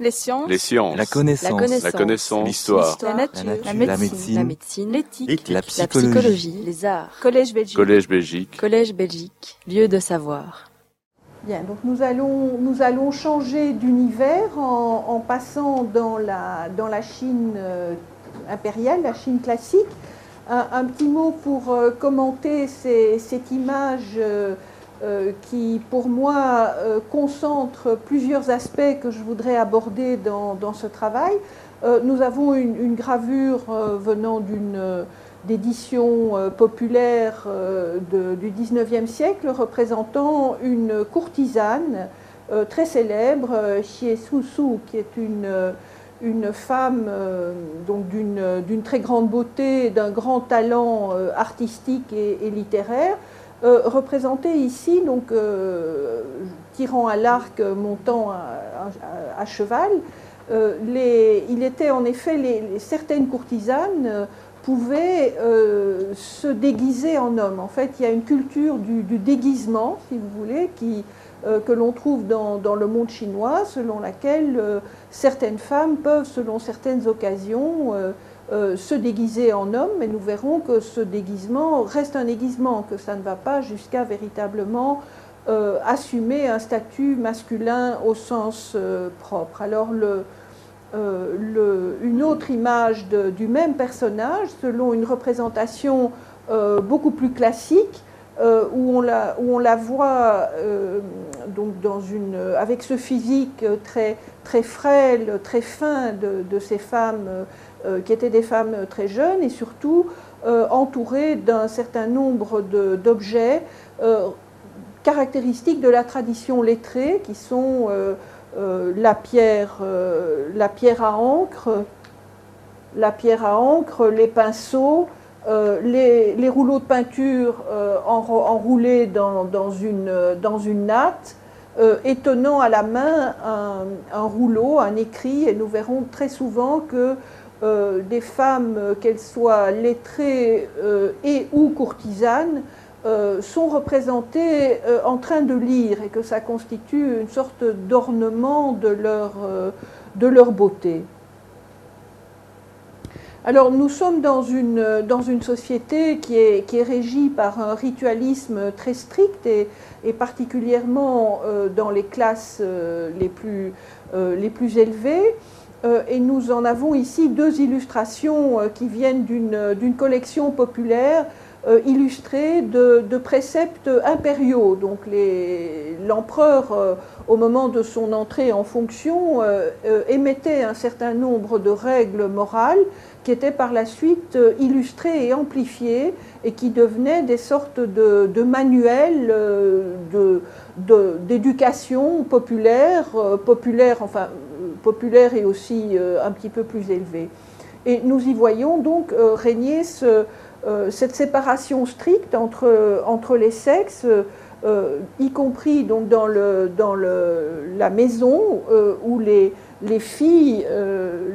Les sciences. Les sciences. La connaissance. La connaissance. L'histoire. La nature. La La nature. médecine. La médecine. L'éthique. La La psychologie. Les arts. Collège Belgique. Collège Belgique. Collège Belgique. Lieu de savoir. Bien, donc nous allons, nous allons changer d'univers en, en passant dans la, dans la Chine euh, impériale, la Chine classique. Un, un petit mot pour euh, commenter ces- cette image euh, qui, pour moi, euh, concentre plusieurs aspects que je voudrais aborder dans, ce travail. Euh, nous avons une, gravure euh, venant d'une euh, d'édition euh, populaire euh, de- du 19e siècle représentant une courtisane euh, très célèbre, euh, Xie Su Su, qui est une, euh, femme euh, d'une très grande beauté, d'un grand talent euh, artistique et littéraire, euh, représentée ici, donc euh, tirant à l'arc, montant à, cheval. Euh, il était en effet certaines courtisanes pouvaient se déguiser en homme. En fait, il y a une culture du, déguisement, si vous voulez, que l'on trouve dans, le monde chinois, selon laquelle certaines femmes peuvent, selon certaines occasions, euh, se déguiser en homme, mais nous verrons que ce déguisement reste un déguisement, que ça ne va pas jusqu'à véritablement euh, assumer un statut masculin au sens euh, propre. Alors une autre image du même personnage, selon une représentation beaucoup plus classique, euh, où, on la, voit euh, donc dans une, avec ce physique très, très frêle, très fin de, ces femmes euh, qui étaient des femmes très jeunes et surtout entourées d'un certain nombre d'objets caractéristiques de la tradition lettrée qui sont la, pierre, la pierre à encre, la pierre à encre, les pinceaux, euh, les, rouleaux de peinture euh, enro- enroulés dans, dans une, natte, euh, à la main un, rouleau, un écrit, et nous verrons très souvent que euh, des femmes, euh, qu'elles soient lettrées euh, et ou courtisanes, euh, sont représentées euh, en train de lire et que ça constitue une sorte d'ornement euh, de leur beauté. Alors nous sommes dans une, dans une société qui est, qui est régie par un ritualisme très strict et, particulièrement euh, dans les classes euh, les, plus, euh, les plus élevées. Et nous en avons ici deux illustrations qui viennent d'une collection populaire illustrée de, de préceptes impériaux. Donc l'empereur, au moment de son entrée en fonction, émettait un certain nombre de règles morales qui étaient par la suite euh, illustrées et amplifiées et qui devenaient des sortes de, manuels euh, de- de- d'éducation populaire, euh, populaire, enfin populaire et aussi un petit peu plus élevé. Et nous y voyons donc régner ce, cette séparation stricte entre, entre les sexes, y compris donc dans, le, dans le, la maison où les, les filles, euh,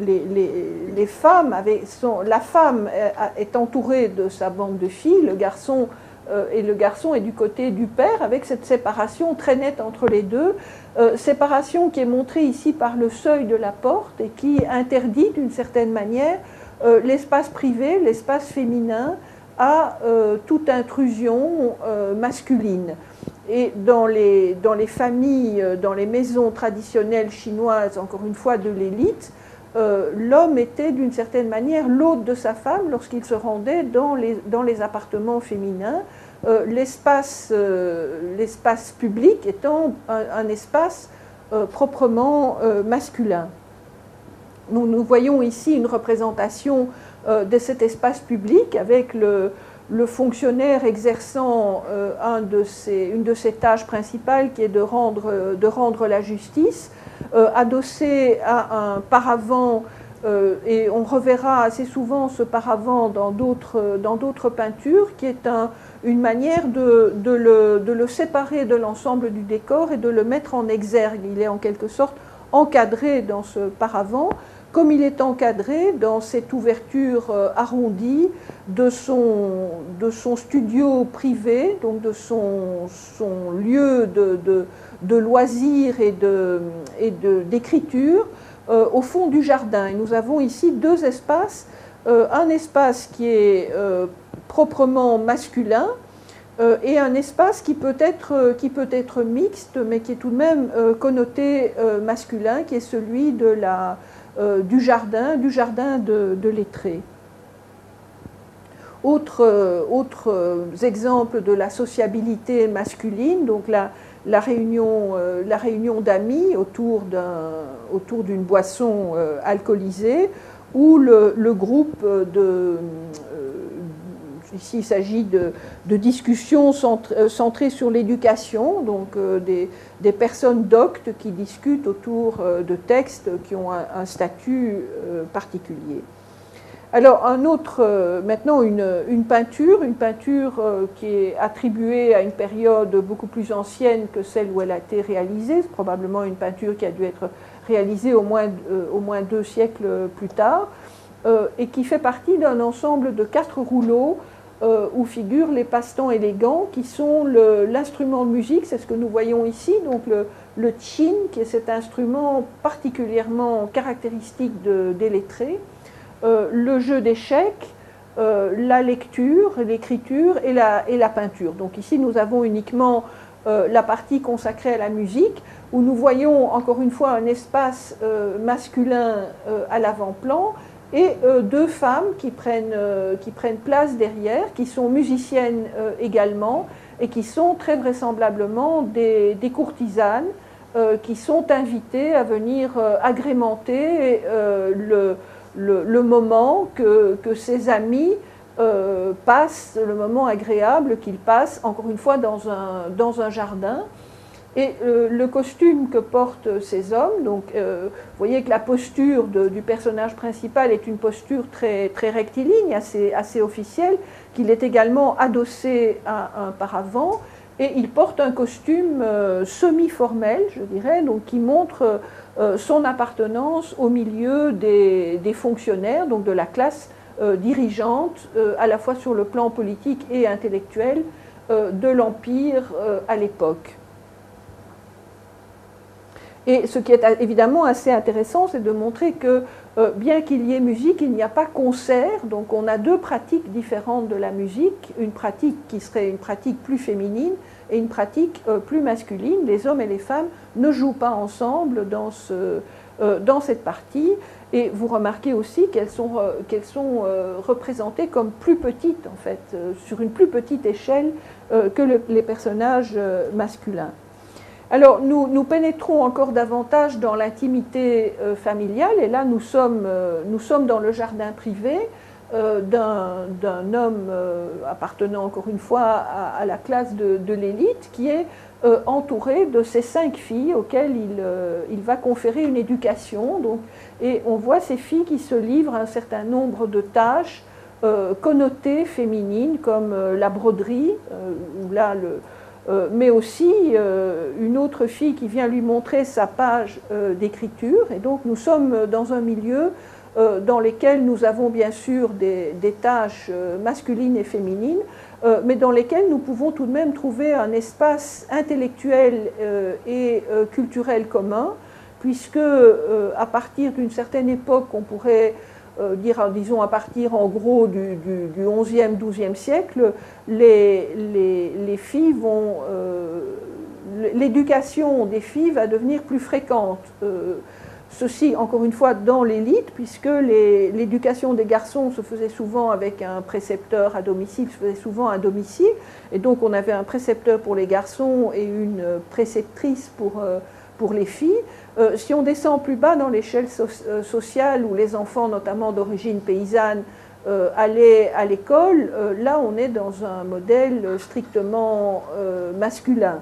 les, femmes, sont, la femme est, entourée de sa bande de filles, le garçon, euh, et le garçon est du côté du père, avec cette séparation très nette entre les deux, euh, séparation qui est montrée ici par le seuil de la porte et qui interdit d'une certaine manière l'espace privé, l'espace féminin à toute intrusion masculine. Et dans les, dans les familles, euh, dans les maisons traditionnelles chinoises, encore une fois de l'élite, euh, l'homme était d'une certaine manière l'hôte de sa femme lorsqu'il se rendait dans les, dans les appartements féminins, euh, l'espace l'espace public étant un, espace proprement masculin. Nous, voyons ici une représentation de cet espace public avec le, le fonctionnaire exerçant euh, une de ses tâches principales qui est de rendre, la justice, euh, adossé à un paravent, euh, et on reverra assez souvent ce paravent dans d'autres peintures, qui est un- une manière de le séparer de l'ensemble du décor et de le mettre en exergue. Il est en quelque sorte encadré dans ce paravent, comme il est encadré dans cette ouverture euh, arrondie de son, de son studio privé, donc de son, lieu de, de, loisirs et d'écriture, au fond du jardin. Et nous avons ici deux espaces. un espace qui est proprement masculin, euh, et un espace qui peut, être, euh, mixte, mais qui est tout de même euh, connoté masculin, qui est celui de la, du jardin, du jardin de, de lettré. Autres autre exemples de la sociabilité masculine, donc la, réunion, d'amis autour d'une boisson alcoolisée, ou le groupe de, Ici, il s'agit de, discussions euh, centrées sur l'éducation, donc euh, des, personnes doctes qui discutent autour euh, de textes qui ont un, statut particulier. Alors, un autre, maintenant une, peinture, une peinture qui est attribuée à une période beaucoup plus ancienne que celle où elle a été réalisée, probablement une peinture qui a dû être réalisée au moins deux siècles plus tard, et qui fait partie d'un ensemble de quatre rouleaux euh, où figurent les passe-temps élégants, qui sont l'instrument de musique, c'est ce que nous voyons ici, donc le, le chin, qui est cet instrument particulièrement caractéristique des lettrés, euh, le jeu d'échecs, euh, la lecture, l'écriture et la, et la, peinture. Donc ici, nous avons uniquement la partie consacrée à la musique, où nous voyons encore une fois un espace masculin à l'avant-plan et euh, deux femmes qui prennent, euh, qui prennent place derrière, qui sont musiciennes euh, également, et qui sont très vraisemblablement des, courtisanes qui sont invitées à venir agrémenter le, le, moment que, que ces amis passent, le moment agréable qu'ils passent, encore une fois, dans un, dans un jardin. Et euh, le costume que portent ces hommes, donc euh, vous voyez que la posture du personnage principal est une posture très, rectiligne, assez, officielle, qu'il est également adossé à un paravent, et il porte un costume euh, semi-formel, je dirais, donc qui montre son appartenance au milieu des, fonctionnaires, donc de la classe dirigeante, à la fois sur le plan politique et intellectuel, de l'Empire à l'époque. Et ce qui est évidemment assez intéressant, c'est de montrer que euh, bien qu'il y ait musique, il n'y a pas concert. Donc on a deux pratiques différentes de la musique, une pratique qui serait une pratique plus féminine et une pratique euh, plus masculine. Les hommes et les femmes ne jouent pas ensemble dans, euh, cette partie. Et vous remarquez aussi qu'elles sont représentées comme plus petites, en fait, sur une plus petite échelle que les personnages masculins. Alors, nous, pénétrons encore davantage dans l'intimité euh, familiale, et là, nous sommes, euh, nous sommes dans le jardin privé euh, d'un homme appartenant encore une fois à, la classe de, l'élite, qui est entouré de ces cinq filles auxquelles il, il va conférer une éducation. Donc, et on voit ces filles qui se livrent à un certain nombre de tâches connotées féminines, comme la broderie, où là, le, euh, mais aussi euh, une autre fille qui vient lui montrer sa page euh, d'écriture. Et donc nous sommes dans un milieu dans lequel nous avons bien sûr des, des tâches masculines et féminines, mais dans lesquelles nous pouvons tout de même trouver un espace intellectuel et culturel commun, puisque à partir d'une certaine époque, on pourrait dire, disons à partir en gros du, du, 11e, 12e siècle, les, les, filles vont. Euh, l'éducation des filles va devenir plus fréquente. Euh, ceci, encore une fois, dans l'élite, puisque l'éducation des garçons se faisait souvent avec un précepteur à domicile, se faisait souvent à domicile, et donc on avait un précepteur pour les garçons et une préceptrice pour, pour les filles. Euh, si on descend plus bas dans l'échelle euh, sociale, où les enfants, notamment d'origine paysanne, euh, allaient à l'école, là on est dans un modèle strictement masculin.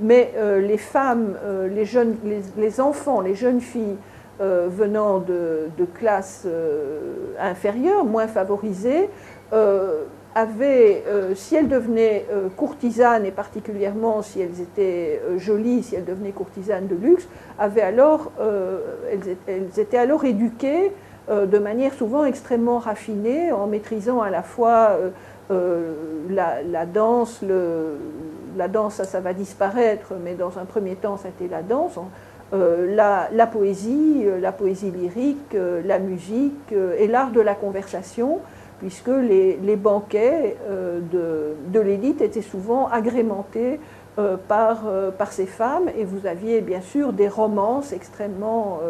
Mais les femmes, les, jeunes, les, enfants, les jeunes filles venant de, de classes inférieures, moins favorisées, avaient, euh, si elles devenaient euh, courtisanes, et particulièrement si elles étaient euh, jolies, si elles devenaient courtisanes de luxe, avaient alors, elles, étaient alors éduquées de manière souvent extrêmement raffinée, en maîtrisant à la fois la, danse, la danse ça, ça va disparaître, mais dans un premier temps, c'était la danse. la, poésie, la poésie lyrique, la musique et l'art de la conversation, puisque les, banquets de, l'élite étaient souvent agrémentés par, par, ces femmes, et vous aviez bien sûr des romances extrêmement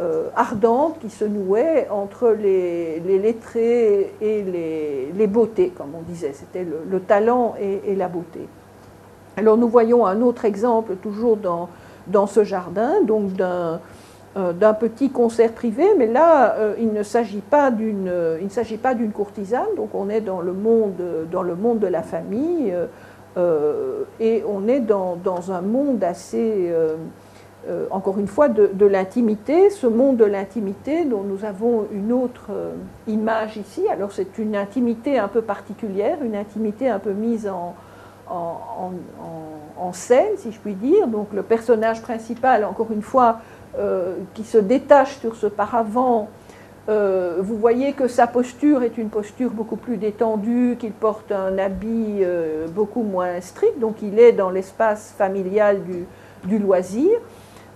euh, ardente qui se nouait entre les, lettrés et les, beautés, comme on disait. C'était le, talent et, la beauté. Alors nous voyons un autre exemple toujours dans, dans ce jardin, donc d'un euh, d'un petit concert privé, mais là, euh, il ne s'agit pas d'une, il ne s'agit pas d'une courtisane, donc on est dans le monde, dans le monde de la famille, et on est dans, dans un monde assez euh, encore une fois, de, l'intimité, ce monde de l'intimité dont nous avons une autre euh, image ici. Alors c'est une intimité un peu particulière, une intimité un peu mise en, en, scène, si je puis dire. Donc le personnage principal, encore une fois, euh, qui se détache sur ce paravent, vous voyez que sa posture est une posture beaucoup plus détendue, qu'il porte un habit beaucoup moins strict, donc il est dans l'espace familial du, du loisir.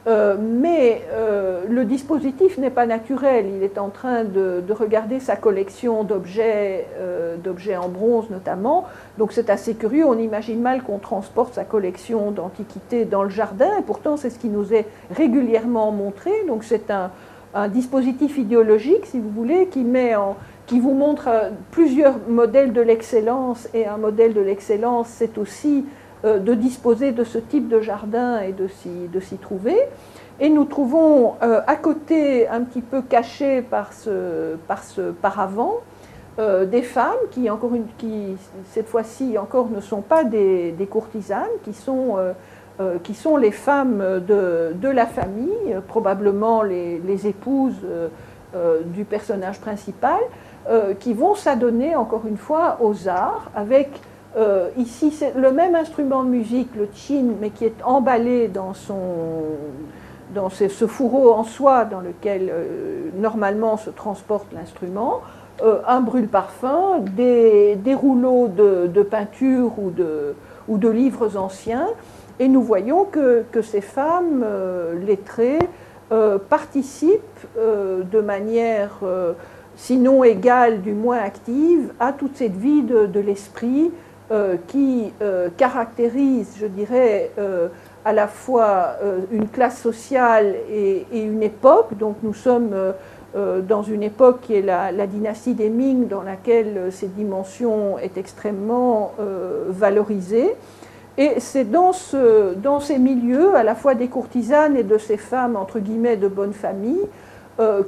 Euh, mais euh, le dispositif n'est pas naturel. Il est en train de, regarder sa collection d'objets, euh, d'objets en bronze notamment. Donc c'est assez curieux. On imagine mal qu'on transporte sa collection d'antiquités dans le jardin. Et pourtant, c'est ce qui nous est régulièrement montré. Donc c'est un, dispositif idéologique, si vous voulez, qui, met qui vous montre plusieurs modèles de l'excellence. Et un modèle de l'excellence, c'est aussi de disposer de ce type de jardin et de s'y trouver. Et nous trouvons euh, à côté, un petit peu caché par ce, par ce paravent, euh, des femmes qui, encore une, qui cette fois-ci encore ne sont pas des, courtisanes, qui sont, qui sont les femmes de, de la famille, probablement les, les épouses du personnage principal, qui vont s'adonner encore une fois aux arts avec euh, ici, c'est le même instrument de musique, le chin, mais qui est emballé dans, son, dans ce, fourreau en soie dans lequel euh, normalement se transporte l'instrument, euh, un brûle-parfum, des, rouleaux de, peinture ou de, ou de, livres anciens, et nous voyons que, que ces femmes lettrées participent de manière sinon égale, du moins active, à toute cette vie de l'esprit qui euh, caractérise, je dirais, euh, à la fois une classe sociale et, une époque. Donc nous sommes dans une époque qui est la, dynastie des Ming, dans laquelle cette dimension est extrêmement valorisée. Et c'est dans, ce, dans, ces milieux, à la fois des courtisanes et de ces femmes, entre guillemets, de bonne famille,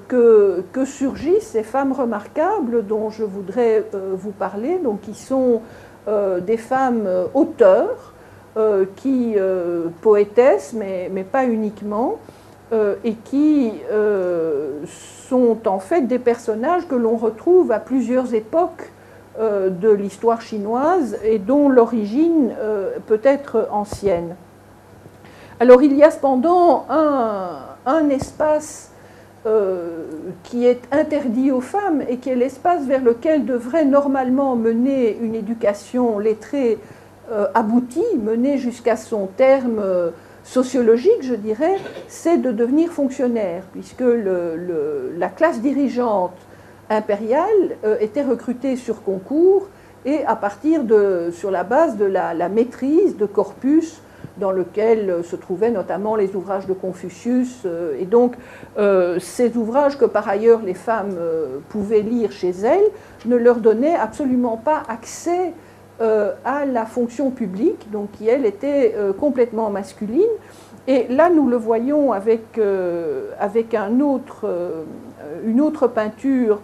que, surgissent ces femmes remarquables dont je voudrais vous parler, donc qui sont euh, des femmes euh, auteurs euh, qui poétessent, mais, pas uniquement, et qui sont en fait des personnages que l'on retrouve à plusieurs époques de l'histoire chinoise et dont l'origine peut être ancienne. Alors il y a cependant un espace euh, qui est interdit aux femmes et qui est l'espace vers lequel devrait normalement mener une éducation lettrée euh, aboutie, menée jusqu'à son terme euh, sociologique, je dirais, c'est de devenir fonctionnaire, puisque la classe dirigeante impériale était recrutée sur concours et à partir de, sur la base de la maîtrise de corpus dans lequel euh, se trouvaient notamment les ouvrages de Confucius. Euh, et donc, euh, ces ouvrages que par ailleurs les femmes pouvaient lire chez elles ne leur donnaient absolument pas accès à la fonction publique, donc qui, elle, était complètement masculine. Et là, nous le voyons avec, avec un autre, une autre peinture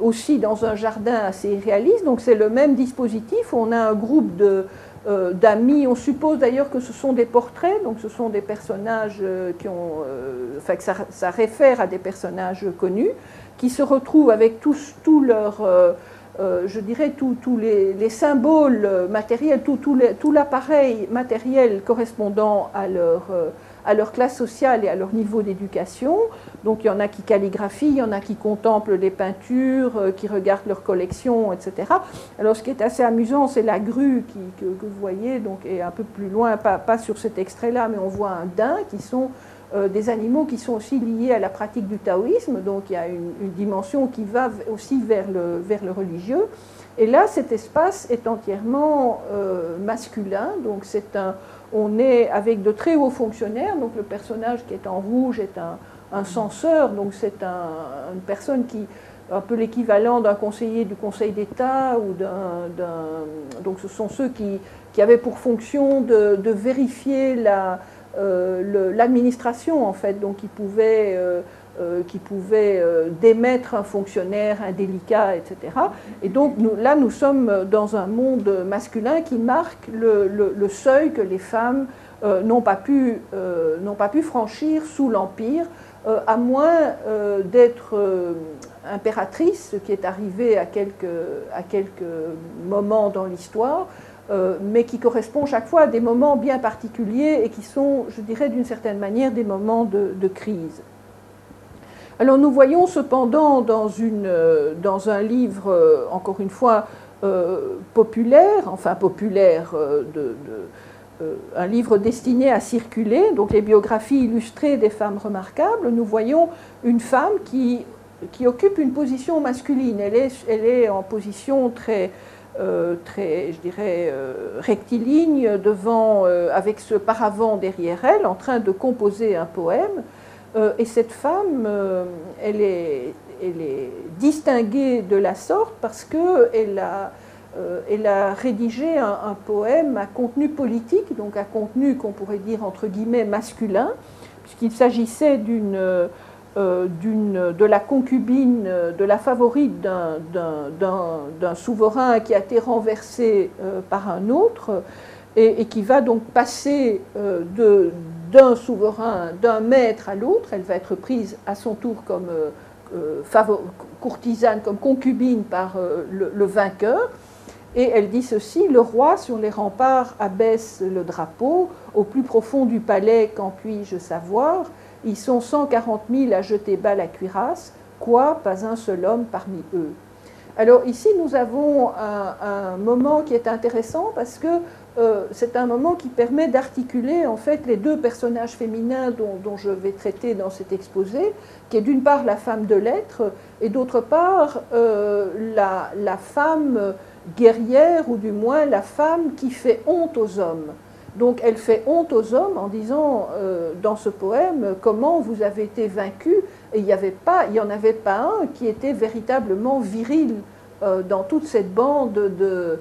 aussi dans un jardin assez réaliste. Donc c'est le même dispositif. On a un groupe de, euh, d'amis. On suppose d'ailleurs que ce sont des portraits, donc ce sont des personnages euh, qui ont, euh, enfin que ça, réfère à des personnages connus, qui se retrouvent avec tous, leurs, je dirais, tous les, symboles matériels, tout l'appareil matériel correspondant à leur à leur classe sociale et à leur niveau d'éducation. Donc il y en a qui calligraphient, il y en a qui contemplent les peintures, euh, qui regardent leur collection, etc. Alors ce qui est assez amusant, c'est la grue que, vous voyez, donc, et un peu plus loin, pas, sur cet extrait-là, mais on voit un daim qui sont des animaux qui sont aussi liés à la pratique du taoïsme, donc il y a une, dimension qui va aussi vers le, vers le religieux. Et là, cet espace est entièrement masculin, donc c'est un, on est avec de très hauts fonctionnaires, donc le personnage qui est en rouge est un, censeur, donc c'est une personne qui un peu l'équivalent d'un conseiller du Conseil d'État ou d'un, donc ce sont ceux qui, avaient pour fonction de, vérifier euh, l'administration en fait, donc qui pouvaient, euh, qui pouvaient démettre un fonctionnaire indélicat, etc. Et donc nous, là, nous sommes dans un monde masculin qui marque le, seuil que les femmes n'ont pas, pu, n'ont pas pu franchir sous l'Empire, à moins d'être impératrice, ce qui est arrivé à quelques, moments dans l'histoire, euh, mais qui correspond chaque fois à des moments bien particuliers et qui sont, je dirais, d'une certaine manière, des moments de, crise. Alors nous voyons cependant dans, euh, un livre, euh, encore une fois, populaire, enfin populaire, un livre destiné à circuler, donc les biographies illustrées des femmes remarquables, nous voyons une femme qui, occupe une position masculine. Elle est, en position très, euh, euh, rectiligne, devant, euh, avec ce paravent derrière elle, en train de composer un poème. Et cette femme, elle, est, elle est distinguée de la sorte parce qu'elle a, elle a rédigé un, poème à contenu politique, donc à contenu qu'on pourrait dire entre guillemets masculin, puisqu'il s'agissait euh, de la concubine, euh, de la favorite d'un souverain qui a été renversé euh, par un autre et, qui va donc passer d'un souverain, d'un maître à l'autre. Elle va être prise à son tour comme courtisane, comme concubine par le, le, vainqueur. Et elle dit ceci, le roi sur les remparts abaisse le drapeau, au plus profond du palais, qu'en puis-je savoir? Ils sont 140 000 à jeter bas la cuirasse, quoi, pas un seul homme parmi eux? Alors ici, nous avons un, moment qui est intéressant parce que euh, c'est un moment qui permet d'articuler en fait les deux personnages féminins dont, je vais traiter dans cet exposé, qui est d'une part la femme de lettres et d'autre part euh, la, femme guerrière ou du moins la femme qui fait honte aux hommes. Donc elle fait honte aux hommes en disant euh, dans ce poème comment vous avez été vaincus et il n'y en avait pas un qui était véritablement viril dans toute cette bande de,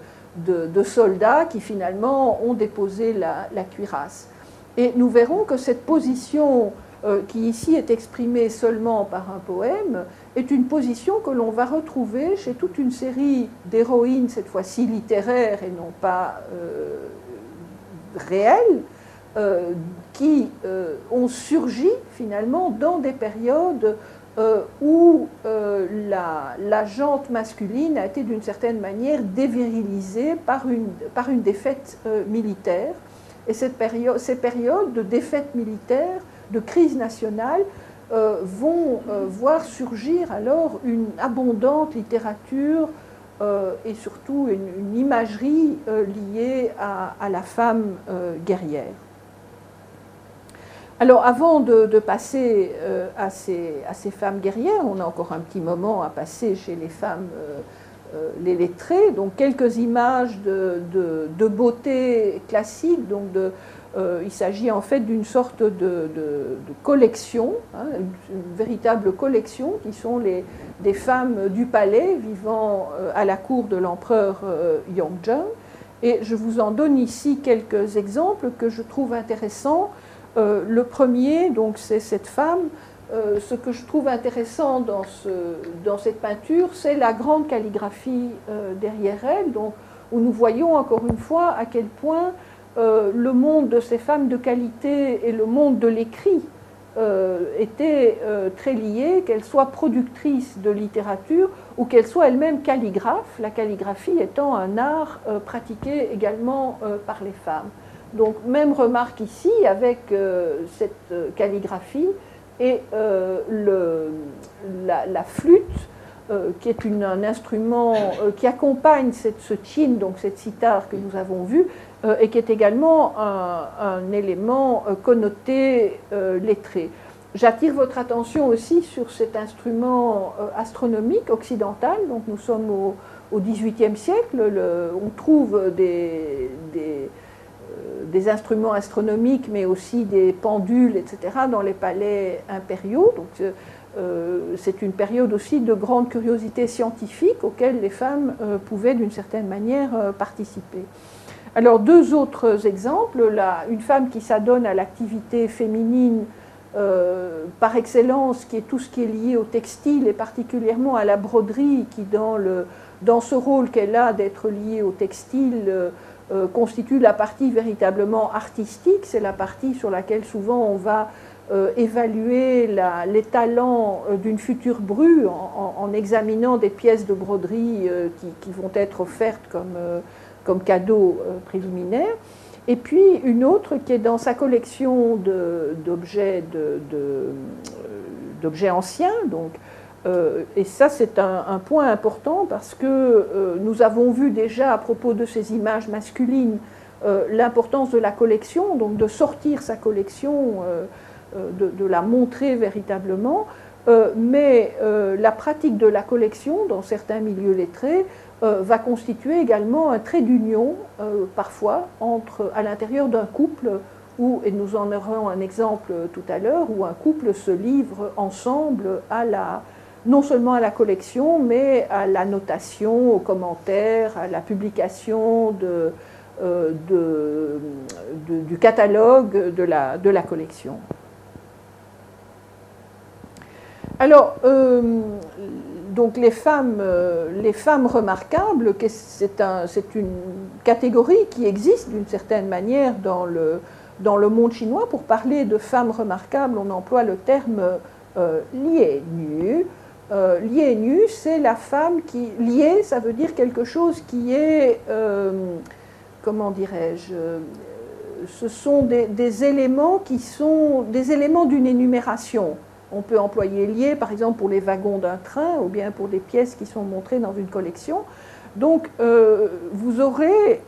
soldats qui finalement ont déposé la, cuirasse. Et nous verrons que cette position euh, qui ici est exprimée seulement par un poème est une position que l'on va retrouver chez toute une série d'héroïnes, cette fois-ci littéraires et non pas euh, qui euh, ont surgi finalement dans des périodes euh, où la, la, jante masculine a été d'une certaine manière dévirilisée par une, défaite militaire. Et ces périodes de défaite militaire, de crise nationale, vont voir surgir alors une abondante littérature euh, et surtout une, imagerie euh, liée à, la femme euh, guerrière. Alors avant de, passer à ces, à, ces, femmes guerrières, on a encore un petit moment à passer chez les femmes les lettrées, donc quelques images de, beauté classique, donc euh, il s'agit en fait d'une sorte de, collection, hein, une, véritable collection, qui sont les, des femmes du palais vivant euh, à la cour de l'empereur euh, Yongzheng. Et je vous en donne ici quelques exemples que je trouve intéressants. Le premier, donc, c'est cette femme. ce que je trouve intéressant dans, ce, dans cette peinture, c'est la grande calligraphie derrière elle, où nous voyons encore une fois à quel point euh, le monde de ces femmes de qualité et le monde de l'écrit euh, étaient euh, très liés, qu'elles soient productrices de littérature ou qu'elles soient elles-mêmes calligraphes, la calligraphie étant un art pratiqué également par les femmes. Donc même remarque ici avec cette calligraphie et le, la, flûte qui est un instrument qui accompagne cette, ce chin, donc cette sitar que nous avons vu, et qui est également un, élément connoté lettré. J'attire votre attention aussi sur cet instrument astronomique occidental. Donc nous sommes au, au XVIIIe siècle. on trouve des instruments astronomiques, mais aussi des pendules, etc., dans les palais impériaux. Donc, euh, euh, c'est une période aussi de grande curiosité scientifique auquel les femmes euh, pouvaient d'une certaine manière participer. Alors, deux autres exemples. Là, une femme qui s'adonne à l'activité féminine par excellence, qui est tout ce qui est lié au textile et particulièrement à la broderie, qui dans, dans ce rôle qu'elle a d'être liée au textile, euh, constitue la partie véritablement artistique, c'est la partie sur laquelle souvent on va euh, évaluer les talents euh, d'une future bru en, examinant des pièces de broderie qui, vont être offertes comme, comme cadeau préliminaire. Et puis une autre qui est dans sa collection d'objets anciens, donc euh, et ça, c'est un, point important parce que euh, nous avons vu déjà à propos de ces images masculines euh, l'importance de la collection, donc de sortir sa collection, de, la montrer véritablement. mais la pratique de la collection dans certains milieux lettrés va constituer également un trait d'union, parfois, entre, à l'intérieur d'un couple où, et nous en aurons un exemple tout à l'heure, où un couple se livre ensemble à la, non seulement à la collection, mais à la notation, aux commentaires, à la publication de, euh, du catalogue de la, de la collection. Alors, euh, donc les femmes, euh, les femmes remarquables, c'est un, une catégorie qui existe d'une certaine manière dans le, dans le monde chinois. Pour parler de femmes remarquables, on emploie le terme lié nu euh, lié nu, c'est la femme qui. Liée, ça veut dire quelque chose qui est. Euh, comment dirais-je euh, Ce sont des, éléments qui sont des éléments d'une énumération. On peut employer lié, par exemple, pour les wagons d'un train ou bien pour des pièces qui sont montrées dans une collection. Donc, vous aurez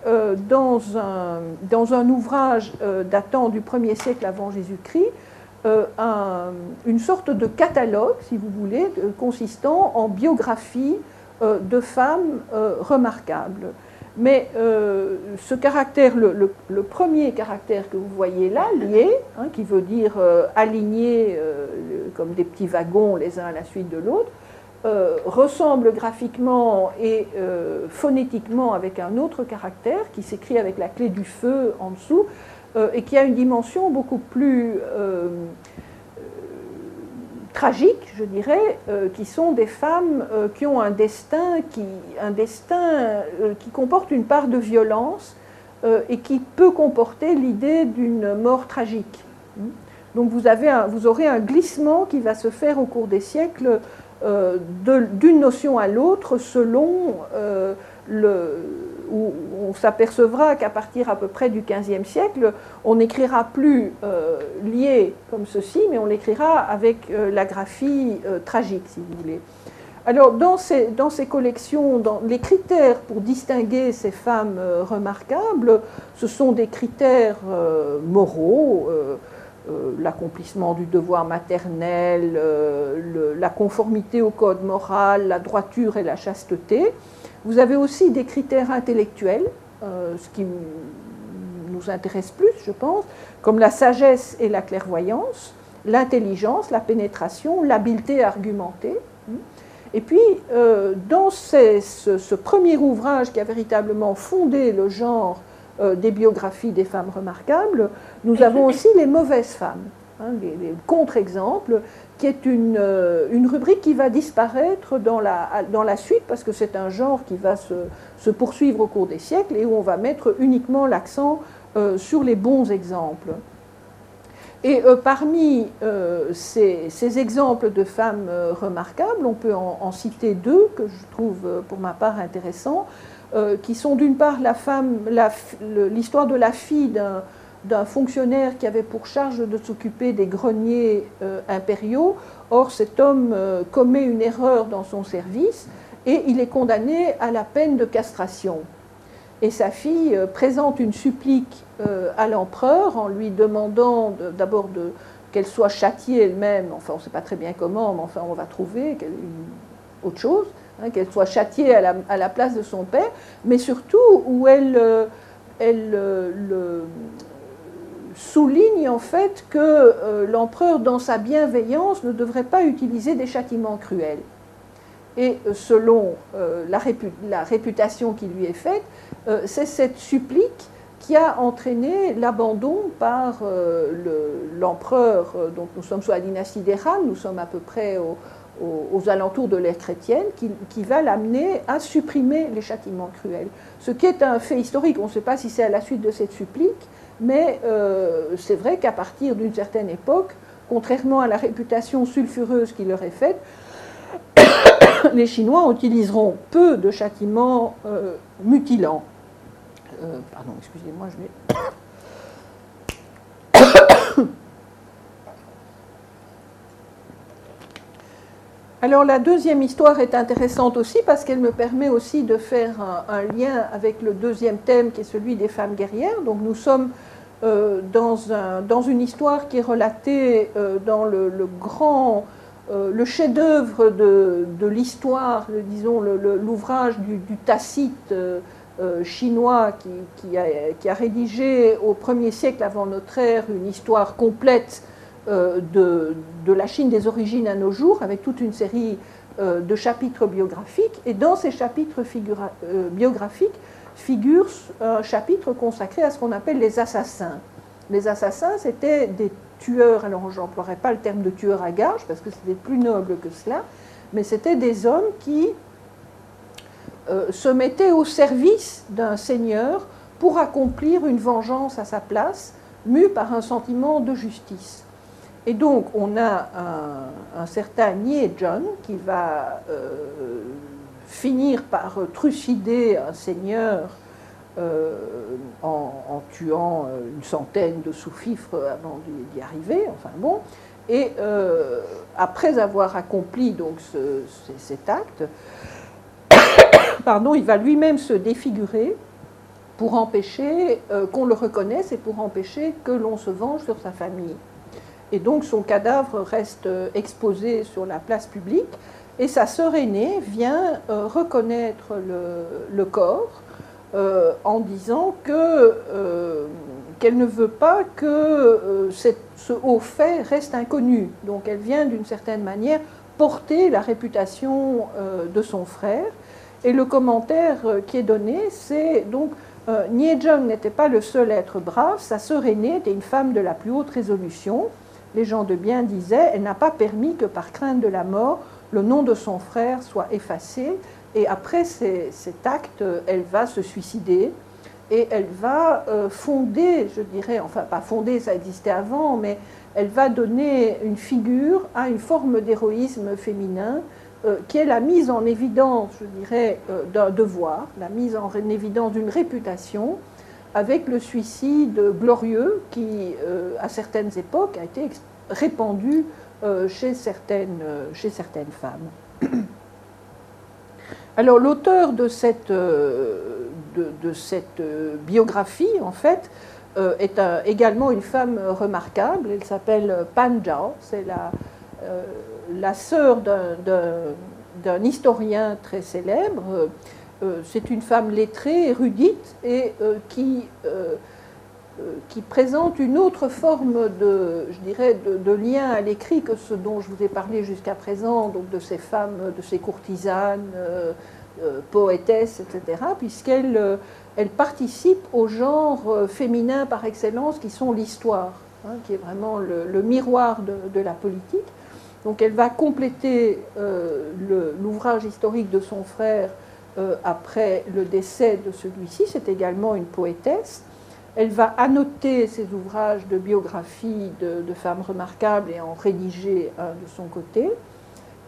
dans, un, dans, un, ouvrage datant du 1er siècle avant Jésus-Christ, euh, une sorte de catalogue, si vous voulez, consistant en biographie euh, de femmes euh, remarquables. Mais ce caractère, le, premier caractère que vous voyez là, lié, hein, qui veut dire aligné comme des petits wagons les uns à la suite de l'autre, ressemble graphiquement et phonétiquement avec un autre caractère qui s'écrit avec la clé du feu en dessous, et qui a une dimension beaucoup plus euh, euh, tragique, je dirais, qui sont des femmes qui ont un destin qui, un destin, qui comporte une part de violence et qui peut comporter l'idée d'une mort tragique. Donc vous, avez vous, aurez un glissement qui va se faire au cours des siècles d'une notion à l'autre selon le, où on s'apercevra qu'à partir à peu près du XVe siècle, on n'écrira plus euh, lié comme ceci, mais on l'écrira avec euh, la graphie euh, tragique, si vous voulez. Alors, dans ces, dans ces collections, les critères pour distinguer ces femmes remarquables, ce sont des critères moraux, l'accomplissement du devoir maternel, la conformité au code moral, la droiture et la chasteté. Vous avez aussi des critères intellectuels, euh, ce qui nous intéresse plus, je pense, comme la sagesse et la clairvoyance, l'intelligence, la pénétration, l'habileté à argumenter. Et puis, euh, dans ce, premier ouvrage qui a véritablement fondé le genre euh, des biographies des femmes remarquables, nous avons aussi les mauvaises femmes, hein, les contre-exemples qui est une, euh, une, rubrique qui va disparaître dans la, dans la suite parce que c'est un genre qui va se, se, poursuivre au cours des siècles et où on va mettre uniquement l'accent euh, sur les bons exemples. Et euh, parmi ces, ces, exemples de femmes remarquables, on peut en, citer deux que je trouve pour ma part intéressants, qui sont d'une part l'histoire de la fille d'un d'un fonctionnaire qui avait pour charge de s'occuper des greniers impériaux. Or, cet homme commet une erreur dans son service et il est condamné à la peine de castration. Et sa fille présente une supplique à l'empereur en lui demandant d'abord qu'elle soit châtiée elle-même, enfin on ne sait pas très bien comment, mais enfin on va trouver autre chose, hein, qu'elle soit châtiée à la, place de son père, mais surtout où elle, euh, euh, le, souligne en fait que euh, l'empereur, dans sa bienveillance, ne devrait pas utiliser des châtiments cruels. Et selon la, la, réputation qui lui est faite, c'est cette supplique qui a entraîné l'abandon par l'empereur, donc nous sommes sous la dynastie d'Eran, nous sommes à peu près au, aux, alentours de l'ère chrétienne qui, va l'amener à supprimer les châtiments cruels. Ce qui est un fait historique, on ne sait pas si c'est à la suite de cette supplique, mais euh, c'est vrai qu'à partir d'une certaine époque, contrairement à la réputation sulfureuse qui leur est faite, les Chinois utiliseront peu de châtiments euh, mutilants. Euh, pardon, excusez-moi, je vais... Alors la deuxième histoire est intéressante aussi parce qu'elle me permet aussi de faire un, lien avec le deuxième thème qui est celui des femmes guerrières. Donc nous sommes euh, dans, un, dans, une histoire qui est relatée euh, dans le, grand, euh, le chef-d'œuvre de, de l'histoire, disons l'ouvrage du, Tacite chinois qui, qui, a, qui, a, rédigé au 1er siècle avant notre ère une histoire complète euh, de, la Chine des origines à nos jours, avec toute une série euh, de chapitres biographiques. Et dans ces chapitres euh, biographiques figure un chapitre consacré à ce qu'on appelle les assassins. Les assassins, c'était des tueurs, alors je n'emploierai pas le terme de tueur à gage, parce que c'était plus noble que cela, mais c'était des hommes qui se mettaient au service d'un seigneur pour accomplir une vengeance à sa place, mue par un sentiment de justice. Et donc, on a un, certain Nie John qui va euh, finir par trucider un seigneur euh, en, tuant une centaine de sous-fifres avant d'y arriver. Enfin bon. Et euh, après avoir accompli donc cet acte, pardon, il va lui-même se défigurer pour empêcher qu'on le reconnaisse et pour empêcher que l'on se venge sur sa famille. Et donc son cadavre reste euh, exposé sur la place publique. Et sa sœur aînée vient euh, reconnaître le, corps euh, en disant que, qu'elle ne veut pas que ce haut fait reste inconnu. Donc elle vient d'une certaine manière porter la réputation de son frère. Et le commentaire qui est donné, c'est donc Nie Jung n'était pas le seul être brave, sa sœur aînée était une femme de la plus haute résolution les gens de bien disaient, elle n'a pas permis que par crainte de la mort, le nom de son frère soit effacé. Et après cet acte, elle va se suicider et elle va euh, fonder, je dirais, enfin pas fonder, ça existait avant, mais elle va donner une figure à une forme d'héroïsme féminin euh, qui est la mise en évidence, je dirais, euh, d'un devoir, la mise en évidence d'une réputation, avec le suicide glorieux qui, euh, à certaines époques, a été répandu euh, chez, certaines, euh, chez certaines femmes. Alors l'auteur de cette, de, cette, biographie, en fait, est également une femme remarquable. Elle s'appelle Pan Zhao. C'est la, la sœur d'un historien très célèbre c'est une femme lettrée, érudite, et euh, qui, euh, qui, présente une autre forme de, je dirais, de, lien à l'écrit que ce dont je vous ai parlé jusqu'à présent, donc de ces femmes, de ces courtisanes, poétesses, etc., puisqu'elle elle participe au genre féminin par excellence qui sont l'histoire, hein, qui est vraiment le, miroir de, la politique. Donc elle va compléter l'ouvrage historique de son frère euh, après le décès de celui-ci. C'est également une poétesse. Elle va annoter ses ouvrages de biographie de, femmes remarquables et en rédiger un de son côté.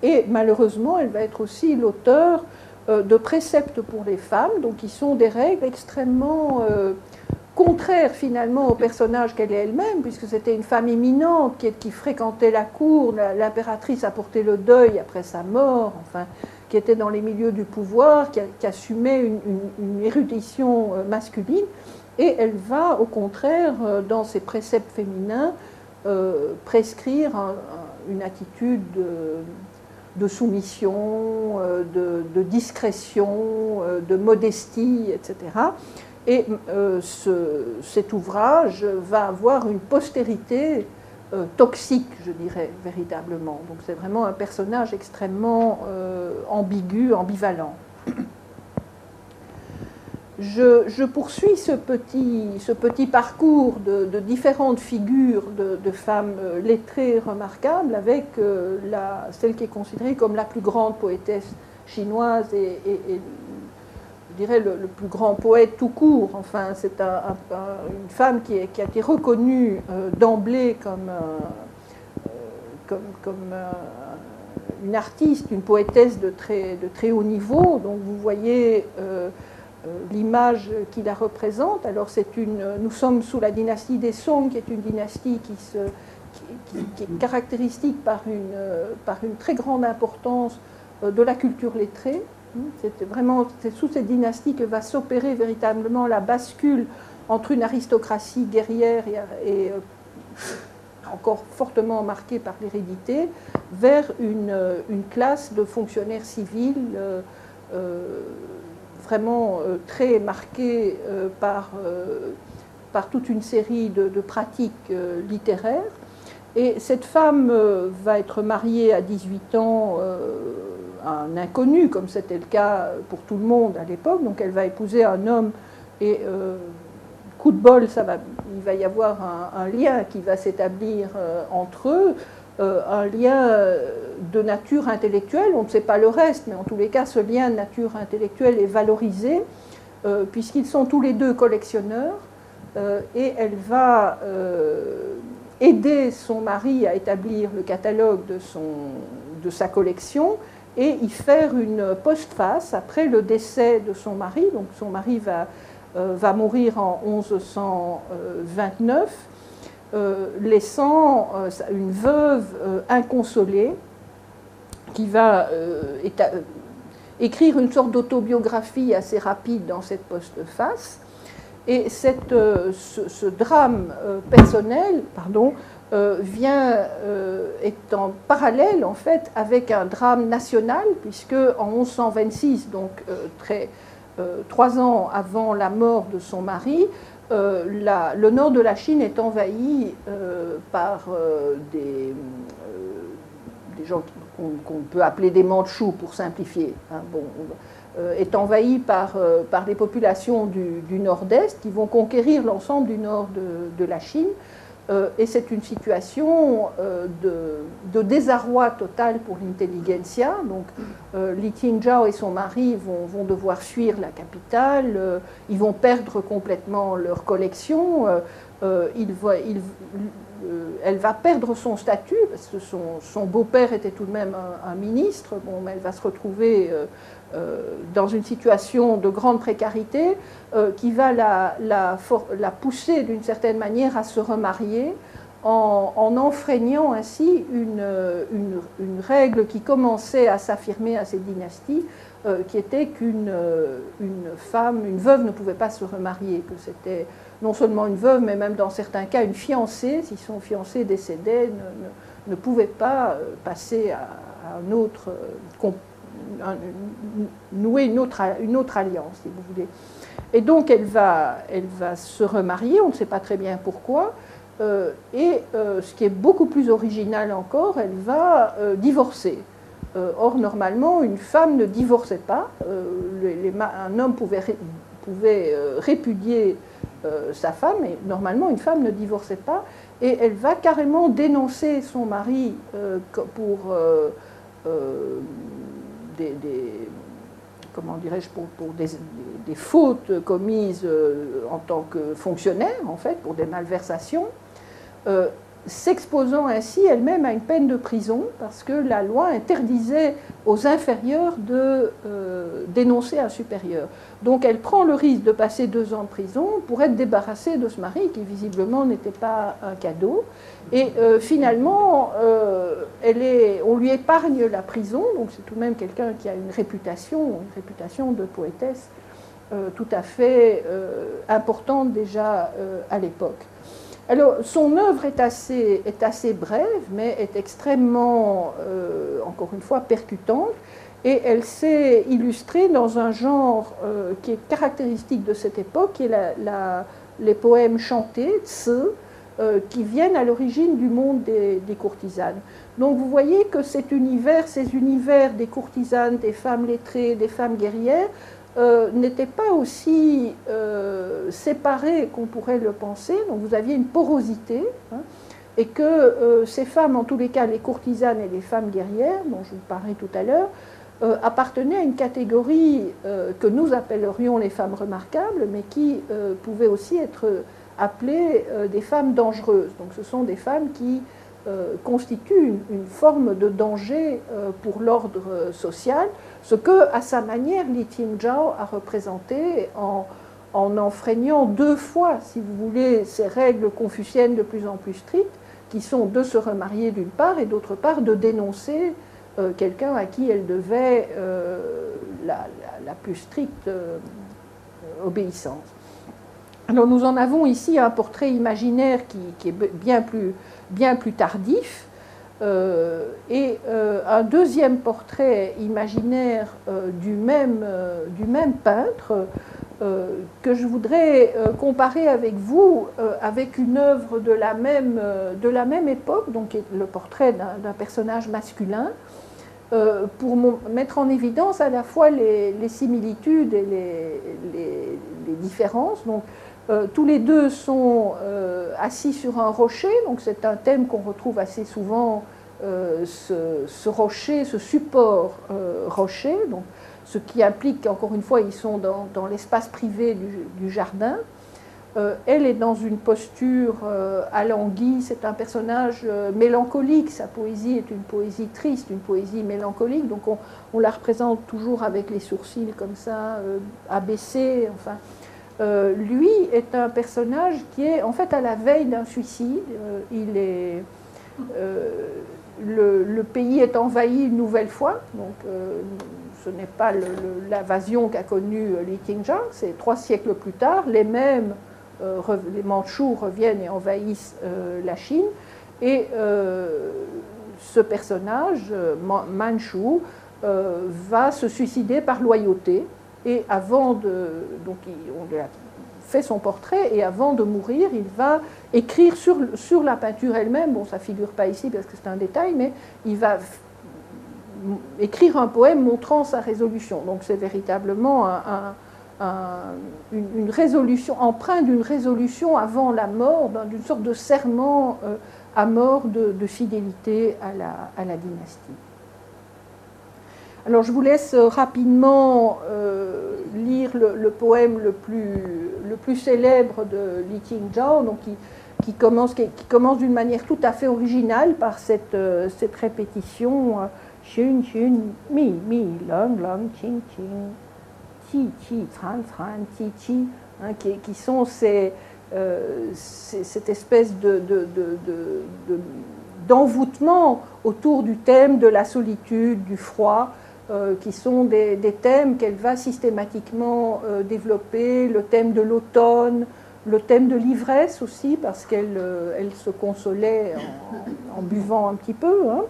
Et malheureusement, elle va être aussi l'auteur euh, de préceptes pour les femmes, donc qui sont des règles extrêmement euh, contraire finalement au personnage qu'elle est elle-même, puisque c'était une femme éminente qui, fréquentait la cour, l'impératrice a porté le deuil après sa mort, enfin, qui était dans les milieux du pouvoir, qui, assumait une, érudition euh, masculine, et elle va au contraire, euh, dans ses préceptes féminins, euh, prescrire une attitude de, soumission, de, discrétion, de modestie, etc. Et cet ouvrage va avoir une postérité euh, toxique, je dirais, véritablement. Donc c'est vraiment un personnage extrêmement euh, ambigu, ambivalent. Je, poursuis ce petit, parcours de, différentes figures de, femmes lettrées remarquables avec celle qui est considérée comme la plus grande poétesse chinoise et dirais, le, plus grand poète tout court. Enfin, c'est une femme qui, a été reconnue euh, d'emblée comme, euh, comme une artiste, une poétesse de très, haut niveau. Donc vous voyez euh, l'image qui la représente. Alors c'est une, nous sommes sous la dynastie des Song, qui est une dynastie qui, est caractéristique par une très grande importance de la culture lettrée. C'est vraiment sous cette dynastie que va s'opérer véritablement la bascule entre une aristocratie guerrière et, euh, encore fortement marquée par l'hérédité, vers une, euh, classe de fonctionnaires civils euh, vraiment très marquée par, toute une série de, de pratiques littéraires. Et cette femme va être mariée à 18 ans un inconnu, comme c'était le cas pour tout le monde à l'époque. Donc elle va épouser un homme et euh, coup de bol, il va y avoir un, lien qui va s'établir euh, entre eux, euh, un lien de nature intellectuelle. On ne sait pas le reste, mais en tous les cas, ce lien de nature intellectuelle est valorisé puisqu'ils sont tous les deux collectionneurs et elle va aider son mari à établir le catalogue de sa collection et y faire une postface après le décès de son mari. Donc son mari va, euh, va mourir en 1129, euh, laissant euh, une veuve inconsolée qui va écrire une sorte d'autobiographie assez rapide dans cette postface. Et cette, ce, drame personnel pardon, euh, vient, euh, est en parallèle en fait avec un drame national, puisque en 1126, donc euh, très, trois ans avant la mort de son mari, le nord de la Chine est envahi par des, des, gens qu'on peut appeler des Mandchous pour simplifier. Hein, est envahi par, par des populations du, nord-est qui vont conquérir l'ensemble du nord de, la Chine. Euh, et c'est une situation euh, de, désarroi total pour l'intelligentsia. Donc, euh, Li Qingzhao et son mari vont, devoir fuir la capitale, ils vont perdre complètement leur collection, il elle va perdre son statut, parce que son, beau-père était tout de même un, ministre, bon, mais elle va se retrouver dans une situation de grande précarité. Euh, qui va la, pousser d'une certaine manière à se remarier en, en enfreignant ainsi une, règle qui commençait à s'affirmer à cette dynastie, euh, qui était qu'une une femme, une veuve ne pouvait pas se remarier, que c'était non seulement une veuve, mais même dans certains cas une fiancée, si son fiancé décédait, ne, pouvait pas euh, passer à, un autre, nouer une autre, alliance, si vous voulez. Et donc elle va, se remarier, on ne sait pas très bien pourquoi. Euh, et euh, ce qui est beaucoup plus original encore, elle va euh, divorcer. or, normalement, une femme ne divorçait pas. un homme pouvait, pouvait répudier sa femme, et normalement, une femme ne divorçait pas. Et elle va carrément dénoncer son mari pour des, comment dirais-je, pour, des, fautes commises euh, en tant que fonctionnaire, en fait, pour des malversations, euh, s'exposant ainsi elle-même à une peine de prison, parce que la loi interdisait aux inférieurs de dénoncer un supérieur. Donc elle prend le risque de passer deux ans en prison pour être débarrassée de ce mari qui visiblement n'était pas un cadeau. Et finalement, elle est, on lui épargne la prison, donc c'est tout de même quelqu'un qui a une réputation, une réputation de poétesse tout à fait importante déjà à l'époque. Alors, son œuvre est assez, est assez brève, mais est extrêmement, euh, encore une fois, percutante. Et elle s'est illustrée dans un genre euh, qui est caractéristique de cette époque, qui est la, les poèmes chantés, tse, euh, qui viennent à l'origine du monde des, des, courtisanes. Donc vous voyez que cet univers, ces univers des courtisanes, des femmes lettrées, des femmes guerrières, euh, n'était pas aussi euh, séparés qu'on pourrait le penser. Donc vous aviez une porosité. Hein, et que euh, ces femmes, en tous les cas les courtisanes et les femmes guerrières, dont je vous parlais tout à l'heure, appartenaient à une catégorie que nous appellerions les femmes remarquables, mais qui pouvaient aussi être appelées des femmes dangereuses. Donc ce sont des femmes qui constituent une, forme de danger pour l'ordre social, ce que, à sa manière, Li Tingzhao a représenté en, en enfreignant deux fois, si vous voulez, ces règles confuciennes de plus en plus strictes, qui sont de se remarier d'une part et d'autre part de dénoncer euh, quelqu'un à qui elle devait euh, la, plus stricte euh, obéissance. Alors nous en avons ici un portrait imaginaire qui, est bien plus, bien plus tardif, euh, et euh, un deuxième portrait imaginaire euh, du, même, du, même, peintre que je voudrais comparer avec vous avec une œuvre de la même, de la même époque, donc le portrait d'un personnage masculin, pour mettre en évidence à la fois les, similitudes et les, les, les différences. Donc, tous les deux sont assis sur un rocher, donc c'est un thème qu'on retrouve assez souvent euh, ce, rocher, ce support euh, rocher, ce qui implique qu'encore une fois, ils sont dans, l'espace privé du, jardin. Euh, elle est dans une posture alanguie, c'est un personnage mélancolique, sa poésie est une poésie triste, une poésie mélancolique, donc on, on la représente toujours avec les sourcils comme ça, abaissés, enfin. Lui est un personnage qui est en fait à la veille d'un suicide. il est le, pays est envahi une nouvelle fois, euh, ce n'est pas l'invasion qu'a connue euh, Li Qingzhang, c'est trois siècles plus tard, les mêmes, euh, les Mandchous reviennent et envahissent la Chine, et ce personnage, Manchu, va se suicider par loyauté, et avant de... Donc on fait son portrait et avant de mourir, il va écrire sur, sur la peinture elle-même, bon ça figure pas ici parce que c'est un détail, mais il va écrire un poème montrant sa résolution. Donc c'est véritablement une, résolution, empreinte d'une résolution avant la mort, d'une sorte de serment euh, à mort de, fidélité à la, à la, dynastie. Alors je vous laisse rapidement euh, lire le, poème le plus, le plus célèbre de Li Qingzhao, donc qui, commence, qui, commence d'une manière tout à fait originale par cette, euh, cette répétition Xun, Xun, Mi, Mi, Long, Long, Qing, Qing, Qi, Qi, Tran, Tran, Qi, Qi, hein, qui, qui, sont ces, euh, cette espèce de, de, d'envoûtement autour du thème de la solitude, du froid, euh, qui sont des, thèmes qu'elle va systématiquement euh, développer, le thème de l'automne, le thème de l'ivresse aussi, parce qu'elle euh, elle se consolait en, buvant un petit peu. Hein.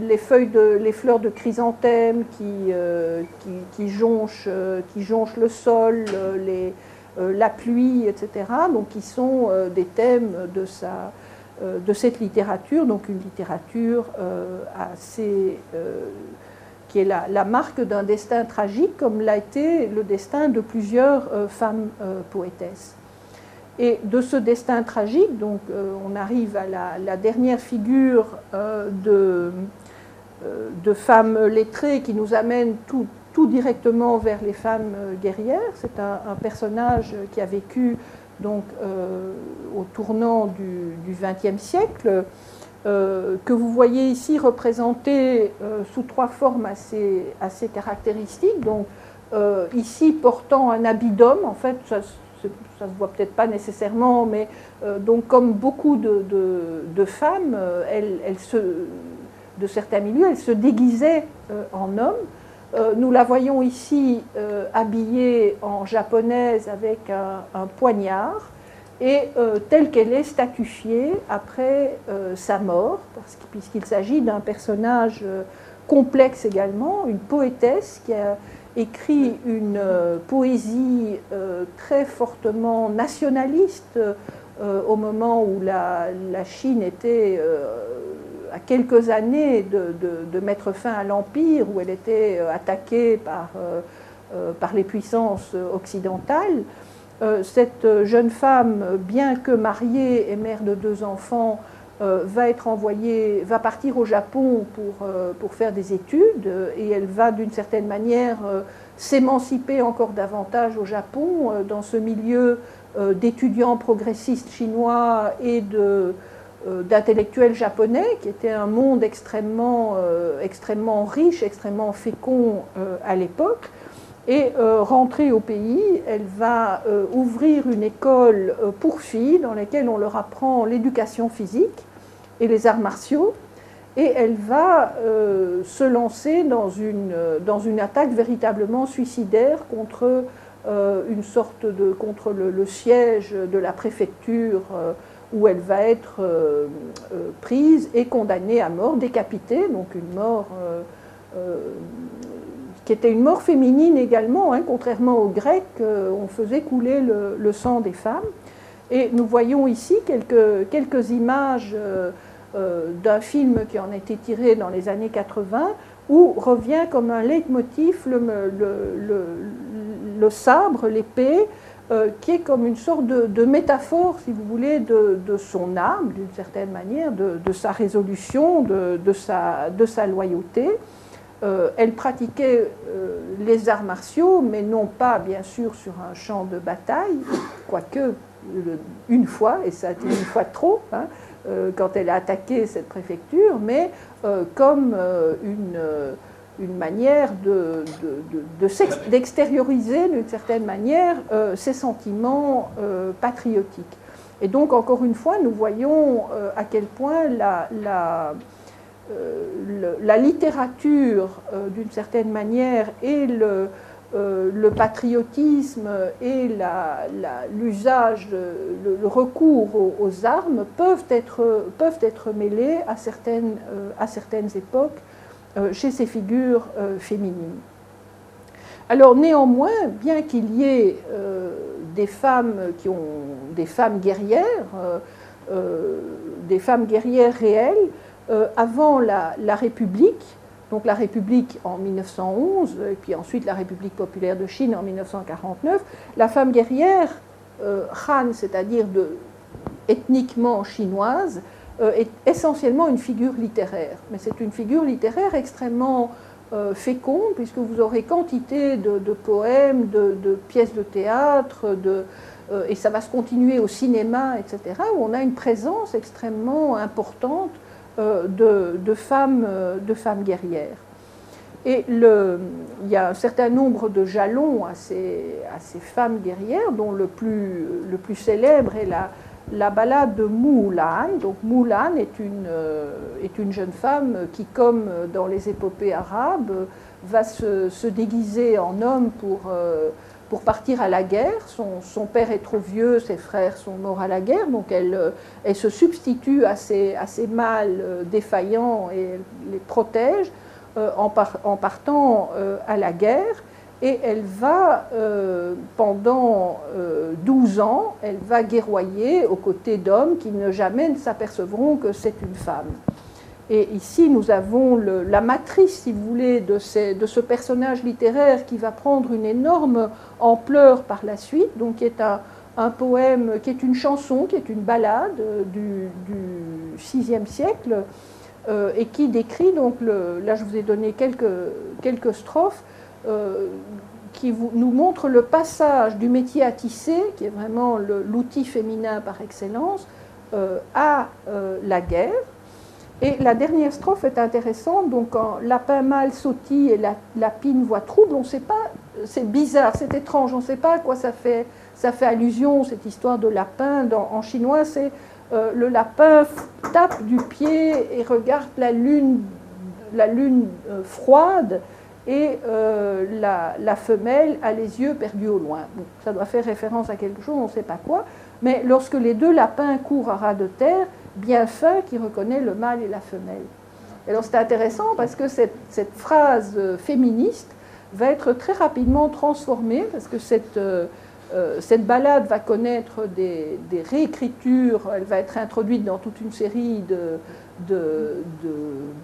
les, feuilles de, les fleurs de chrysanthème qui, qui, jonchent, qui jonchent le sol, la pluie, etc. Donc, qui sont des thèmes de sa, de cette littérature, donc une littérature euh, assez, euh, qui est la, marque d'un destin tragique, comme l'a été le destin de plusieurs femmes poétesses. Et de ce destin tragique, donc, on arrive à la, dernière figure de, de femmes lettrées qui nous amène tout, directement vers les femmes guerrières. C'est un, personnage qui a vécu donc, euh, au tournant du XXe siècle, que vous voyez ici représenté sous trois formes assez, assez caractéristiques. Donc, ici portant un habit d'homme, en fait, ça, ça se voit peut-être pas nécessairement, mais donc comme beaucoup de, femmes, elles, se, de certains milieux, elles se déguisaient en homme. Euh, nous la voyons ici euh, habillée en japonaise avec un, poignard et euh, telle qu'elle est statufiée après sa mort, puisqu'il s'agit d'un personnage complexe également, une poétesse qui a écrit une poésie très fortement nationaliste au moment où la, la Chine était à quelques années de, mettre fin à l'Empire, où elle était euh, attaquée par, euh, euh, par les puissances occidentales. Cette jeune femme, bien que mariée et mère de deux enfants, va être envoyée, va partir au Japon pour, faire des études et elle va d'une certaine manière s'émanciper encore davantage au Japon dans ce milieu d'étudiants progressistes chinois et de, d'intellectuels japonais, qui était un monde extrêmement, euh, extrêmement riche, extrêmement fécond euh, à l'époque. Et rentrée au pays, elle va ouvrir une école pour filles dans laquelle on leur apprend l'éducation physique et les arts martiaux. Et elle va se lancer dans une, dans une attaque véritablement suicidaire contre une sorte de contre le, siège de la préfecture où elle va être euh, euh, prise et condamnée à mort, décapitée, donc une mort euh, qui était une mort féminine également, hein, contrairement aux Grecs, on faisait couler le, sang des femmes. Et nous voyons ici quelques, images d'un film qui en a été tiré dans les années 80, où revient comme un leitmotiv le, sabre, l'épée, qui est comme une sorte de, métaphore, si vous voulez, de, son âme, d'une certaine manière, de, sa résolution, de, sa, loyauté. Euh, elle pratiquait euh, les arts martiaux, mais non pas, bien sûr, sur un champ de bataille, quoique une fois, et ça a été une fois trop, hein, quand elle a attaqué cette préfecture, mais comme une une manière d'extérioriser de, d'une certaine manière euh, ses sentiments euh, patriotiques. Et donc, encore une fois, nous voyons euh, à quel point la, la, la littérature, d'une certaine manière, et le, le patriotisme et l'usage, le, recours aux, armes peuvent être, peuvent être mêlés à certaines, à certaines époques euh, chez ces figures euh, féminines. Alors néanmoins, bien qu'il y ait euh, des femmes qui ont des femmes guerrières, des femmes guerrières réelles, avant la, République, donc la République en 1911, et puis ensuite la République populaire de Chine en 1949, la femme guerrière Han, c'est-à-dire ethniquement chinoise, euh, est essentiellement une figure littéraire. Mais c'est une figure littéraire extrêmement euh, féconde, puisque vous aurez quantité de, poèmes, de, pièces de théâtre, euh, et ça va se continuer au cinéma, etc., où on a une présence extrêmement importante de, femmes, de guerrières. Et il y a un certain nombre de jalons à ces, femmes guerrières, dont le plus célèbre est la, la balade de Moulan. Donc Moulan est une, euh, est une jeune femme qui, comme dans les épopées arabes, va se, déguiser en homme pour, euh, pour partir à la guerre. Son, père est trop vieux, ses frères sont morts à la guerre, donc elle, euh, se substitue à ces, à ces mâles défaillants et les protège en, partant à la guerre et elle va, euh, pendant 12 euh, ans, elle va guerroyer aux côtés d'hommes qui ne jamais ne s'apercevront que c'est une femme. Et ici, nous avons la matrice, si vous voulez, de, ce personnage littéraire qui va prendre une énorme ampleur par la suite, donc qui est un, poème, qui est une chanson, qui est une ballade du, VIe siècle, euh, et qui décrit, donc là je vous ai donné quelques, quelques strophes, euh, qui nous montre le passage du métier à tisser, qui est vraiment l'outil féminin par excellence, euh, à euh, la guerre. Et la dernière strophe est intéressante. Donc, quand lapin mâle sautille et la lapine voit trouble, on ne sait pas, c'est bizarre, c'est étrange, on ne sait pas à quoi ça fait, ça fait allusion, cette histoire de lapin. en chinois, c'est le lapin tape du pied et regarde la lune, la lune froide et euh, la, femelle a les yeux perdus au loin. ça doit faire référence à quelque chose, on ne sait pas quoi, mais lorsque les deux lapins courent à ras de terre, bien fin qui reconnaît le mâle et la femelle. alors c'est intéressant parce que cette, phrase féministe va être très rapidement transformée parce que cette, euh, cette balade va connaître des, réécritures, elle va être introduite dans toute une série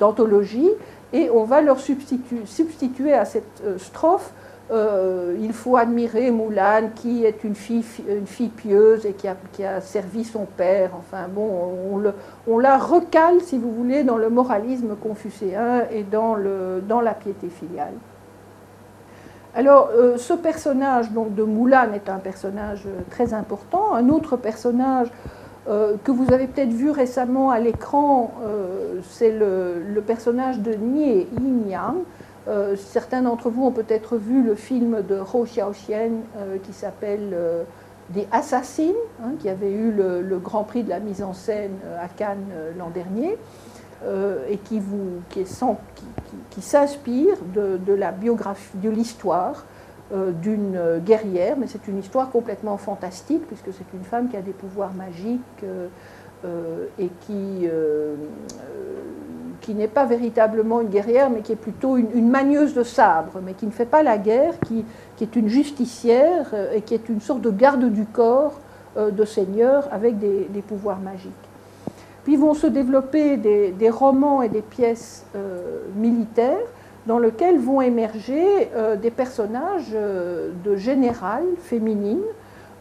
d'anthologies, et on va leur substituer, à cette euh, strophe euh, il faut admirer Moulane, qui est une fille, pieuse et qui a, servi son père. Enfin bon, on, la recale, si vous voulez, dans le moralisme confucéen et dans la piété filiale. Alors, euh, ce personnage donc, de Moulin est un personnage très important. Un autre personnage que vous avez peut-être vu récemment à l'écran, c'est le, personnage de Nie Yin Yang. certains d'entre vous ont peut-être vu le film de Hou Xiaoxian qui s'appelle Des Assassins, hein, qui avait eu le, Grand Prix de la mise en scène à Cannes l'an dernier. Euh, et qui, s'inspire de, la biographie, de l'histoire euh, d'une guerrière, mais c'est une histoire complètement fantastique, puisque c'est une femme qui a des pouvoirs magiques euh, et qui, qui n'est pas véritablement une guerrière, mais qui est plutôt une, manieuse de sabre, mais qui ne fait pas la guerre, qui, qui est une justicière et qui est une sorte de garde du corps de seigneur avec des pouvoirs magiques. Puis vont se développer des, romans et des pièces euh, militaires dans lesquels vont émerger euh, des personnages euh, de générales féminines,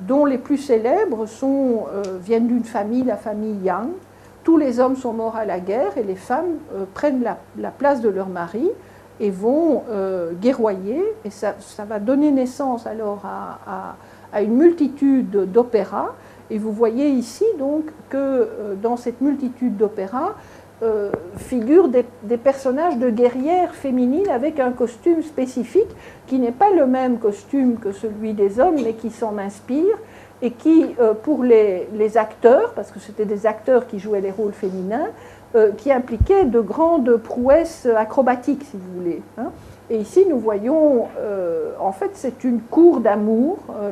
dont les plus célèbres sont, viennent d'une famille, la famille Yang. Tous les hommes sont morts à la guerre et les femmes prennent la, place de leur mari et vont guerroyer. Et ça, va donner naissance alors à une multitude d'opéras et vous voyez ici donc que euh, dans cette multitude d'opéras euh, figurent des, personnages de guerrières féminines avec un costume spécifique qui n'est pas le même costume que celui des hommes, mais qui s'en inspire et qui, euh, pour les, acteurs, parce que c'était des acteurs qui jouaient les rôles féminins, qui impliquaient de grandes prouesses acrobatiques, si vous voulez. Hein. Et ici, nous voyons, euh, en fait, c'est une cour d'amour. Euh,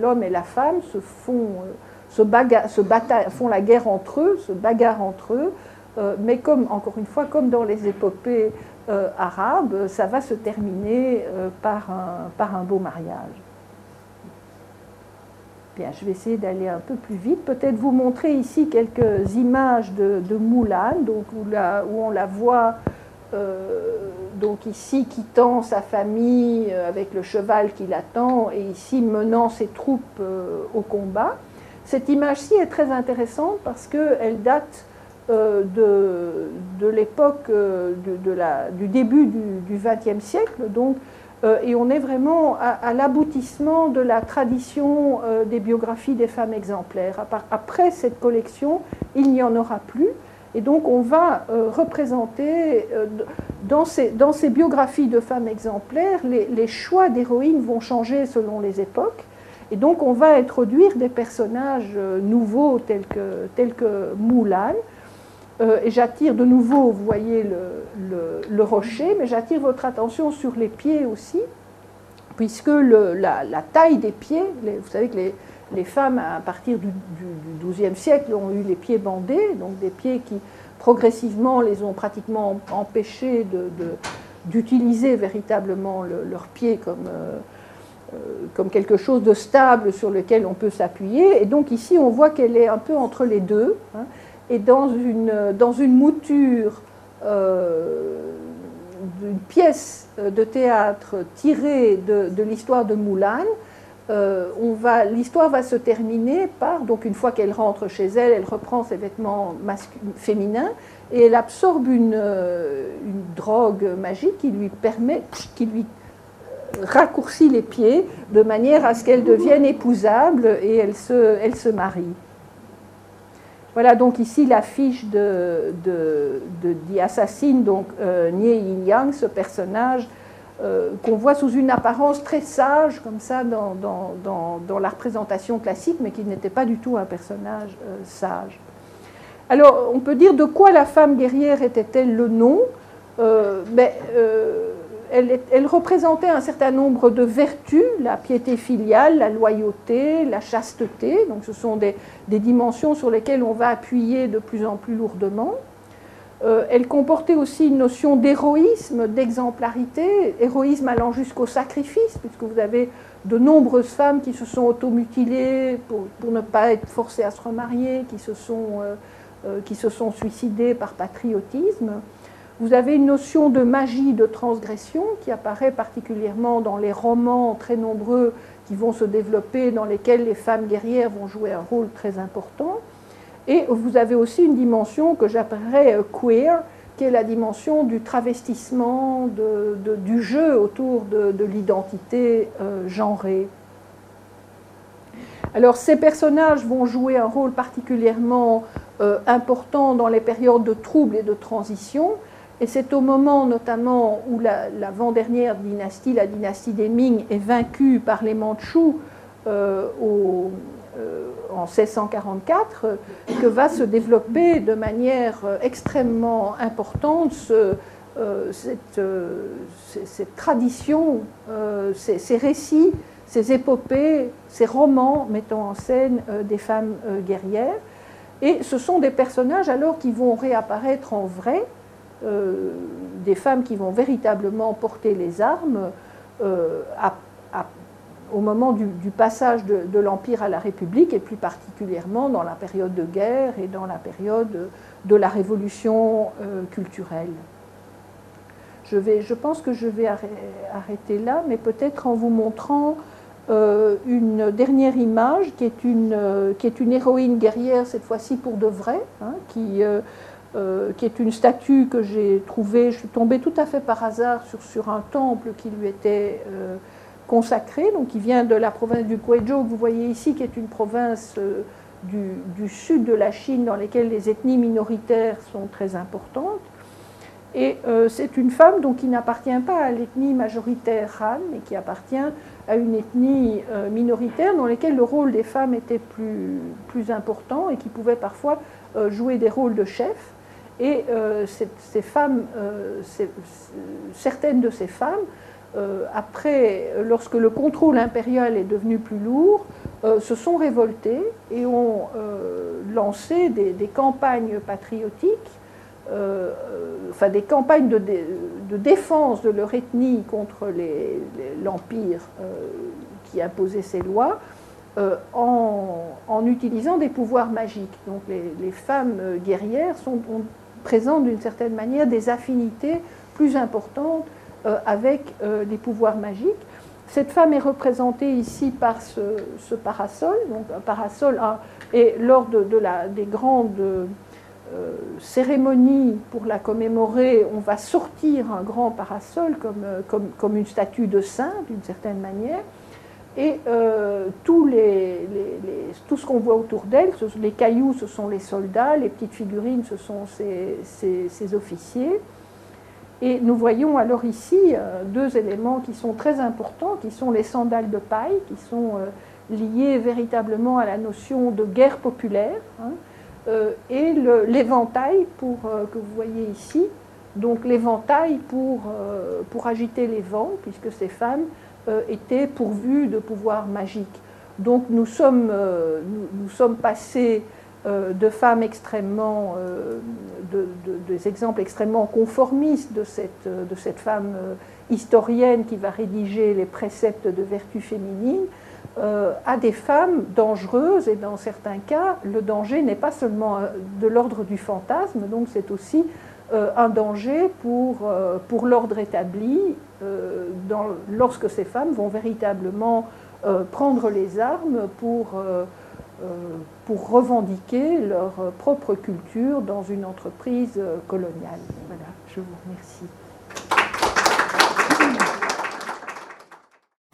l'homme et la femme se font, euh, se, font la guerre entre eux, se bagarrent entre eux. Mais comme, encore une fois, comme dans les épopées arabes, ça va se terminer par un, par, un, beau mariage. Bien, je vais essayer d'aller un peu plus vite. Peut-être vous montrer ici quelques images de, de donc où, on la voit donc ici quittant sa famille euh, avec le cheval qui l'attend et ici menant ses troupes euh, au combat. Cette image-ci est très intéressante parce qu'elle date euh, de, l'époque du début du XXe siècle, donc, et on est vraiment à, l'aboutissement de la tradition des biographies des femmes exemplaires. Après cette collection, il n'y en aura plus. Et donc on va représenter dans ces, dans ces, biographies de femmes exemplaires, les, choix d'héroïnes vont changer selon les époques. Et donc on va introduire des personnages euh, nouveaux tels que, tels que Moulin. Euh, et j'attire de nouveau, vous voyez le, rocher, mais j'attire votre attention sur les pieds aussi, puisque la, taille des pieds, vous savez que les, femmes à partir du, XIIe siècle ont eu les pieds bandés, donc des pieds qui, progressivement les ont pratiquement empêchés d'utiliser véritablement leurs pieds euh, euh, comme quelque chose de stable sur lequel on peut s'appuyer. Et donc ici, on voit qu'elle est un peu entre les deux. Et dans une, dans une mouture euh, d'une pièce de théâtre tirée de, l'histoire de Moulin, euh, l'histoire va se terminer par, donc une fois qu'elle rentre chez elle, elle reprend ses vêtements féminins et elle absorbe une, euh, une, drogue magique qui lui permet, qui lui raccourcit les pieds de manière à ce qu'elle devienne épousable et elle se, elle se marie. Voilà donc ici l'affiche de, de, donc euh, Nie Yin Yang, ce personnage euh, qu'on voit sous une apparence très sage, comme ça, dans, la représentation classique, mais qui n'était pas du tout un personnage euh, sage. Alors, on peut dire de quoi la femme guerrière était-elle le nom? Mais, elle, représentait un certain nombre de vertus, la piété filiale, la loyauté, la chasteté, ce sont des, dimensions sur lesquelles on va appuyer de plus en plus lourdement. Euh, elle comportait aussi une notion d'héroïsme, d'exemplarité, héroïsme allant jusqu'au sacrifice, puisque vous avez de nombreuses femmes qui se sont automutilées pour, pour ne pas être forcées à se remarier, qui se sont, euh, euh, qui se sont suicidées par patriotisme. Vous avez une notion de magie de transgression qui apparaît particulièrement dans les romans très nombreux qui vont se développer, dans lesquels les femmes guerrières vont jouer un rôle très important. Et vous avez aussi une dimension que j'appellerais euh, queer, qui est la dimension du travestissement, du jeu autour de, l'identité euh, genrée. Alors ces personnages vont jouer un rôle particulièrement euh, important dans les périodes de troubles et de transition, et c'est au moment notamment où l'avant-dernière dynastie, la dynastie des Ming, est vaincue par les Mandchous au, euh, en 1644 que va se développer de manière euh, extrêmement importante euh, cette, tradition, ces, récits, ces épopées, ces romans mettant en scène des femmes guerrières. Et ce sont des personnages alors qui vont réapparaître en vrai, des femmes qui vont véritablement porter les armes à au moment du, passage de, l'Empire à la République, et plus particulièrement dans la période de guerre et dans la période de la révolution euh, culturelle. Je, vais, je, pense que je vais arrêter là, mais peut-être en vous montrant euh, une dernière image qui est une, euh, qui est une héroïne guerrière, cette fois-ci pour de vrai, hein, qui, qui, est une statue que j'ai trouvée, je suis tombée tout à fait par hasard sur, un temple qui lui était consacré, donc qui vient de la province du Guizhou, que vous voyez ici, qui est une province euh, du, sud de la Chine dans laquelle les ethnies minoritaires sont très importantes. Et euh, c'est une femme donc, qui n'appartient pas à l'ethnie majoritaire Han, mais qui appartient à une ethnie euh, minoritaire dans laquelle le rôle des femmes était plus important et qui pouvait parfois jouer des rôles de chef. Et ces femmes, certaines de ces femmes euh, après, lorsque le contrôle impérial est devenu plus lourd, euh, se sont révoltés et ont euh, lancé des, campagnes patriotiques, enfin des campagnes de, défense de leur ethnie contre l'empire qui imposait ces lois. En, utilisant des pouvoirs magiques. Donc les, femmes guerrières sont, présentent d'une certaine manière des affinités plus importantes euh, avec euh, les pouvoirs magiques. Cette femme est représentée ici par ce, parasol, donc un parasol, et lors de, la, des grandes euh, cérémonies pour la commémorer, on va sortir un grand parasol comme, comme, comme une statue de saint, d'une certaine manière. Et les, tout ce qu'on voit autour d'elle, les cailloux, ce sont les soldats, les petites figurines, ce sont ses officiers. Et nous voyons alors ici euh, deux éléments qui sont très importants, qui sont les sandales de paille, qui sont euh, liés véritablement à la notion de guerre populaire, hein, euh, et l'éventail pour que vous voyez ici, donc l'éventail pour, pour agiter les vents, puisque ces femmes étaient pourvues de pouvoirs magiques. Donc nous sommes, nous, nous sommes passés euh, de femmes extrêmement, euh, de, des exemples extrêmement conformistes de cette, de cette femme euh, historienne qui va rédiger les préceptes de vertu féminine, à des femmes dangereuses, et dans certains cas, le danger n'est pas seulement de l'ordre du fantasme, donc c'est aussi un danger pour, pour l'ordre établi, dans, lorsque ces femmes vont véritablement prendre les armes pour euh, pour revendiquer leur propre culture dans une entreprise euh, coloniale. Voilà, je vous remercie.